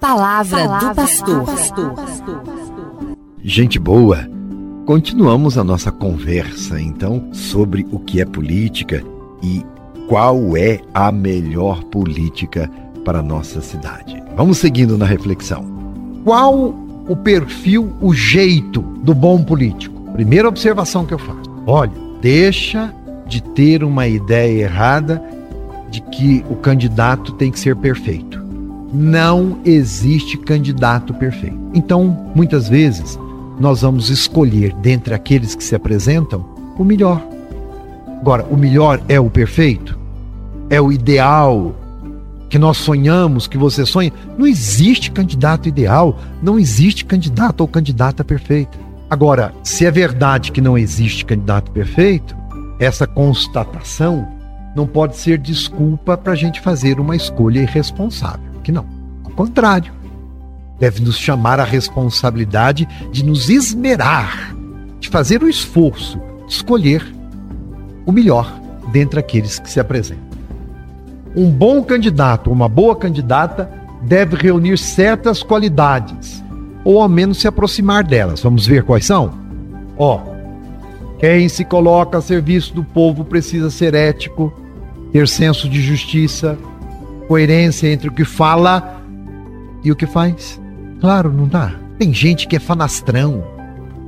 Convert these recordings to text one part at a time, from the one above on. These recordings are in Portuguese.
Palavra, Palavra do pastor. pastor. Gente boa, continuamos a nossa conversa então sobre o que é política e qual é a melhor política para a nossa cidade. Vamos seguindo na reflexão. Qual o perfil, o jeito do bom político? Primeira observação que eu faço. Olha, deixa de ter uma ideia errada de que o candidato tem que ser perfeito não existe candidato perfeito. Então, muitas vezes, nós vamos escolher dentre aqueles que se apresentam o melhor. Agora, o melhor é o perfeito? É o ideal que nós sonhamos, que você sonha? Não existe candidato ideal, não existe candidato ou candidata perfeita. Agora, se é verdade que não existe candidato perfeito, essa constatação não pode ser desculpa para a gente fazer uma escolha irresponsável que não. Ao contrário, deve nos chamar a responsabilidade de nos esmerar, de fazer o esforço de escolher o melhor dentre aqueles que se apresentam. Um bom candidato, uma boa candidata, deve reunir certas qualidades, ou ao menos se aproximar delas. Vamos ver quais são? Ó, quem se coloca a serviço do povo precisa ser ético, ter senso de justiça, coerência entre o que fala e o que faz? Claro, não dá. Tem gente que é fanastrão,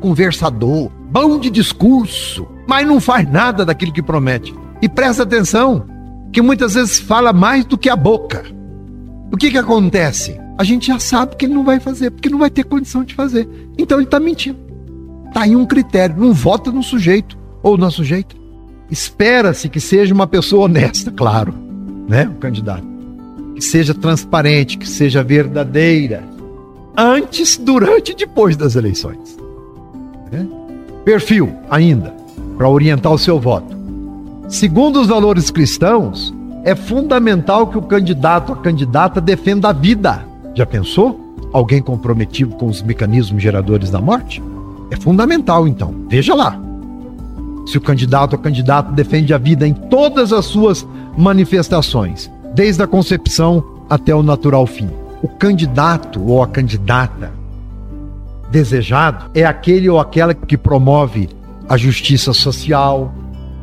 conversador, bom de discurso, mas não faz nada daquilo que promete. E presta atenção, que muitas vezes fala mais do que a boca. O que que acontece? A gente já sabe que ele não vai fazer, porque não vai ter condição de fazer. Então ele está mentindo. Está aí um critério, não vota no sujeito ou na sujeita. Espera-se que seja uma pessoa honesta, claro, né, o candidato que seja transparente, que seja verdadeira, antes, durante e depois das eleições. Né? Perfil, ainda, para orientar o seu voto. Segundo os valores cristãos, é fundamental que o candidato, a candidata, defenda a vida. Já pensou? Alguém comprometido com os mecanismos geradores da morte? É fundamental, então. Veja lá. Se o candidato ou candidata defende a vida em todas as suas manifestações, desde a concepção até o natural fim. O candidato ou a candidata desejado é aquele ou aquela que promove a justiça social,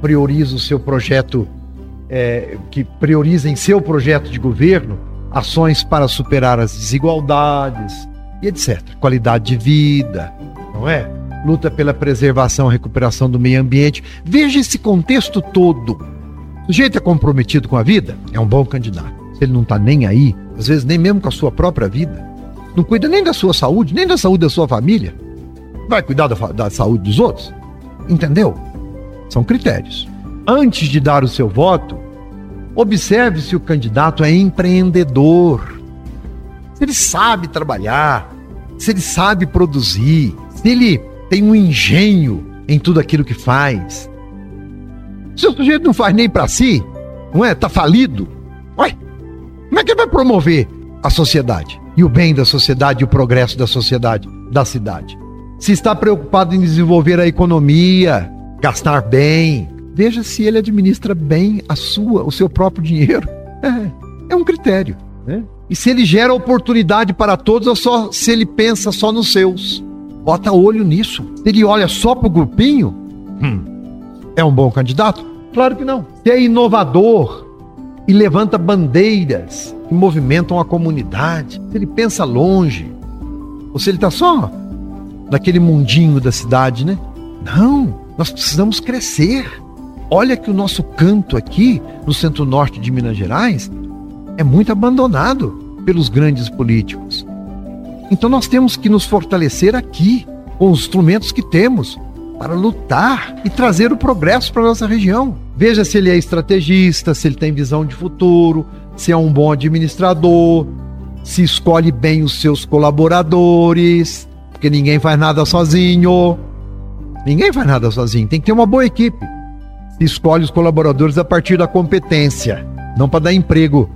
prioriza o seu projeto, é, que prioriza em seu projeto de governo ações para superar as desigualdades e etc. Qualidade de vida, não é? Luta pela preservação e recuperação do meio ambiente. Veja esse contexto todo o sujeito é comprometido com a vida, é um bom candidato. Se ele não está nem aí, às vezes nem mesmo com a sua própria vida, não cuida nem da sua saúde, nem da saúde da sua família, vai cuidar da, da saúde dos outros? Entendeu? São critérios. Antes de dar o seu voto, observe se o candidato é empreendedor, se ele sabe trabalhar, se ele sabe produzir, se ele tem um engenho em tudo aquilo que faz, se o sujeito não faz nem para si, não é? Tá falido. Ué, como é que vai promover a sociedade? E o bem da sociedade e o progresso da sociedade, da cidade? Se está preocupado em desenvolver a economia, gastar bem, veja se ele administra bem a sua, o seu próprio dinheiro. É, é um critério. Né? E se ele gera oportunidade para todos ou só se ele pensa só nos seus. Bota olho nisso. Ele olha só para o grupinho, hum, é um bom candidato? Claro que não. Se é inovador e levanta bandeiras que movimentam a comunidade, se ele pensa longe, ou se ele está só naquele mundinho da cidade, né? Não, nós precisamos crescer. Olha que o nosso canto aqui, no centro-norte de Minas Gerais, é muito abandonado pelos grandes políticos. Então nós temos que nos fortalecer aqui, com os instrumentos que temos para lutar e trazer o progresso para nossa região. Veja se ele é estrategista, se ele tem visão de futuro, se é um bom administrador, se escolhe bem os seus colaboradores, porque ninguém faz nada sozinho. Ninguém faz nada sozinho, tem que ter uma boa equipe. Se escolhe os colaboradores a partir da competência, não para dar emprego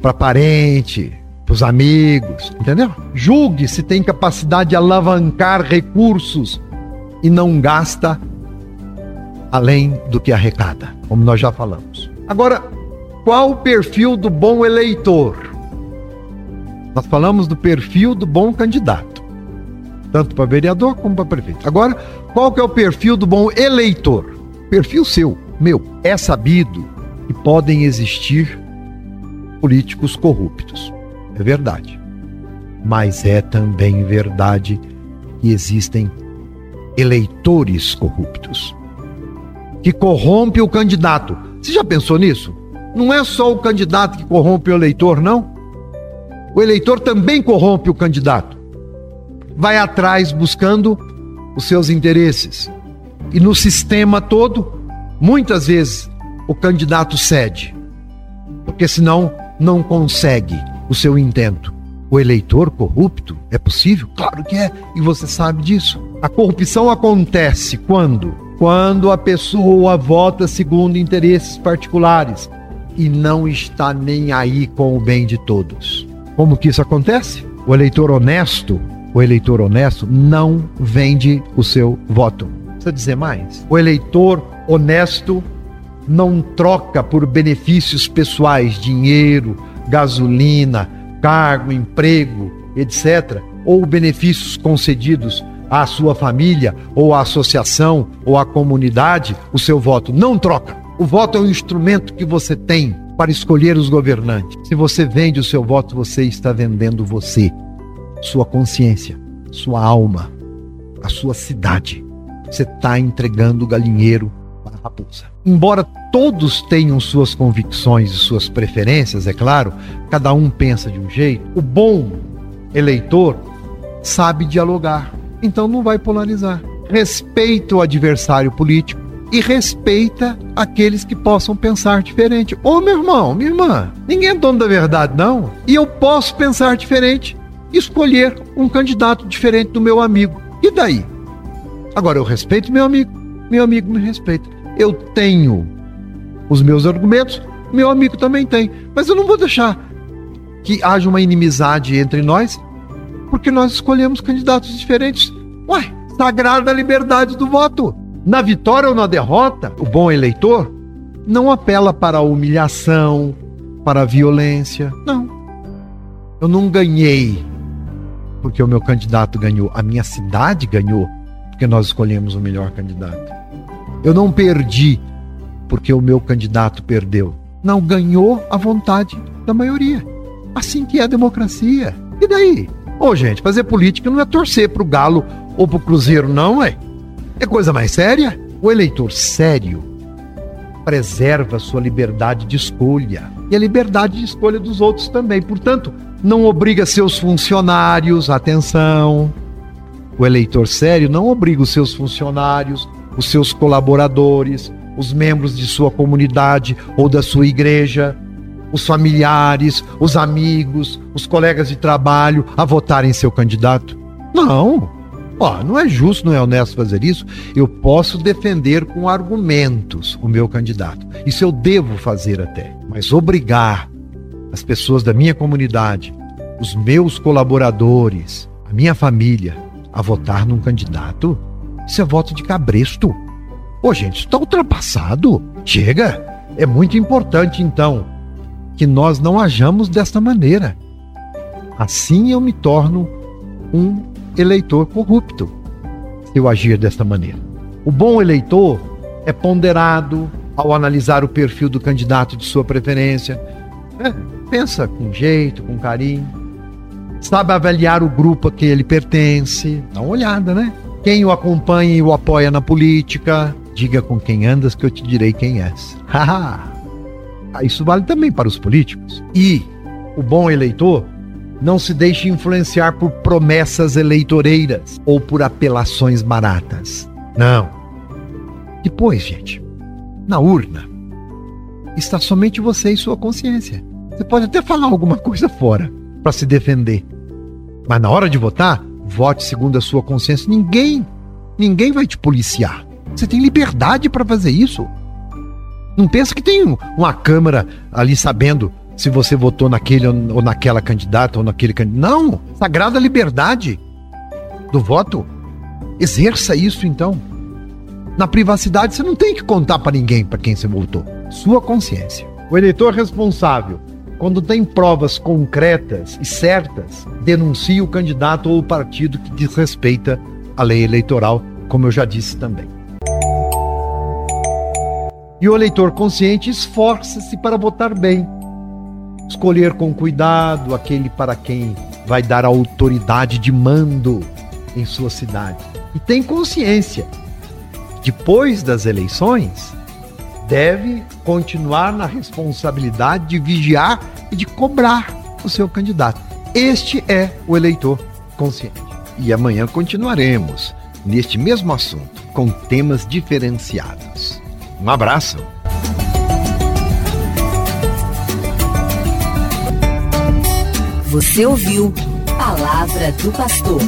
para parente, para os amigos, entendeu? Julgue se tem capacidade de alavancar recursos e não gasta além do que arrecada, como nós já falamos. Agora, qual o perfil do bom eleitor? Nós falamos do perfil do bom candidato, tanto para vereador como para prefeito. Agora, qual que é o perfil do bom eleitor? Perfil seu, meu. É sabido que podem existir políticos corruptos. É verdade. Mas é também verdade que existem eleitores corruptos que corrompe o candidato. Você já pensou nisso? Não é só o candidato que corrompe o eleitor, não. O eleitor também corrompe o candidato. Vai atrás buscando os seus interesses. E no sistema todo, muitas vezes o candidato cede, porque senão não consegue o seu intento. O eleitor corrupto é possível? Claro que é, e você sabe disso. A corrupção acontece quando? Quando a pessoa vota segundo interesses particulares e não está nem aí com o bem de todos. Como que isso acontece? O eleitor honesto, o eleitor honesto não vende o seu voto. Precisa dizer mais? O eleitor honesto não troca por benefícios pessoais, dinheiro, gasolina, cargo, emprego, etc., ou benefícios concedidos à sua família, ou à associação, ou à comunidade, o seu voto. Não troca. O voto é um instrumento que você tem para escolher os governantes. Se você vende o seu voto, você está vendendo você, sua consciência, sua alma, a sua cidade. Você está entregando o galinheiro para a raposa. Embora todos tenham suas convicções e suas preferências, é claro, cada um pensa de um jeito, o bom eleitor sabe dialogar, então não vai polarizar. Respeita o adversário político e respeita aqueles que possam pensar diferente. Ô meu irmão, minha irmã, ninguém é dono da verdade, não. E eu posso pensar diferente, escolher um candidato diferente do meu amigo. E daí? Agora eu respeito meu amigo, meu amigo me respeita. Eu tenho os meus argumentos, meu amigo também tem. Mas eu não vou deixar que haja uma inimizade entre nós, porque nós escolhemos candidatos diferentes. Uai, sagrada liberdade do voto. Na vitória ou na derrota, o bom eleitor não apela para a humilhação, para a violência. Não. Eu não ganhei porque o meu candidato ganhou. A minha cidade ganhou porque nós escolhemos o melhor candidato. Eu não perdi porque o meu candidato perdeu. Não ganhou a vontade da maioria. Assim que é a democracia. E daí? Ô, gente, fazer política não é torcer pro Galo ou pro Cruzeiro, não, é? É coisa mais séria? O eleitor sério preserva sua liberdade de escolha e a liberdade de escolha dos outros também. Portanto, não obriga seus funcionários, atenção. O eleitor sério não obriga os seus funcionários, os seus colaboradores, os membros de sua comunidade ou da sua igreja, os familiares, os amigos, os colegas de trabalho a votarem seu candidato. Não. Ó, não é justo, não é honesto fazer isso. Eu posso defender com argumentos o meu candidato. Isso eu devo fazer até. Mas obrigar as pessoas da minha comunidade, os meus colaboradores, a minha família a votar num candidato, isso é voto de cabresto. Ô, gente, está ultrapassado. Chega. É muito importante, então, que nós não hajamos desta maneira. Assim eu me torno um eleitor corrupto, se eu agir desta maneira. O bom eleitor é ponderado ao analisar o perfil do candidato de sua preferência. É, pensa com jeito, com carinho. Sabe avaliar o grupo a que ele pertence. Dá uma olhada, né? Quem o acompanha e o apoia na política. Diga com quem andas que eu te direi quem és. Ah, isso vale também para os políticos. E o bom eleitor não se deixe influenciar por promessas eleitoreiras ou por apelações baratas. Não. Depois, gente, na urna, está somente você e sua consciência. Você pode até falar alguma coisa fora para se defender. Mas na hora de votar, vote segundo a sua consciência. Ninguém, ninguém vai te policiar. Você tem liberdade para fazer isso. Não pensa que tem uma câmera ali sabendo se você votou naquele ou naquela candidata ou naquele candidato. Não! Sagrada liberdade do voto. Exerça isso então. Na privacidade você não tem que contar para ninguém para quem você votou. Sua consciência. O eleitor responsável quando tem provas concretas e certas, denuncia o candidato ou o partido que desrespeita a lei eleitoral, como eu já disse também. E o eleitor consciente esforça-se para votar bem, escolher com cuidado aquele para quem vai dar autoridade de mando em sua cidade. E tem consciência. Depois das eleições, deve continuar na responsabilidade de vigiar e de cobrar o seu candidato. Este é o eleitor consciente. E amanhã continuaremos neste mesmo assunto, com temas diferenciados. Um abraço. Você ouviu Palavra do Pastor.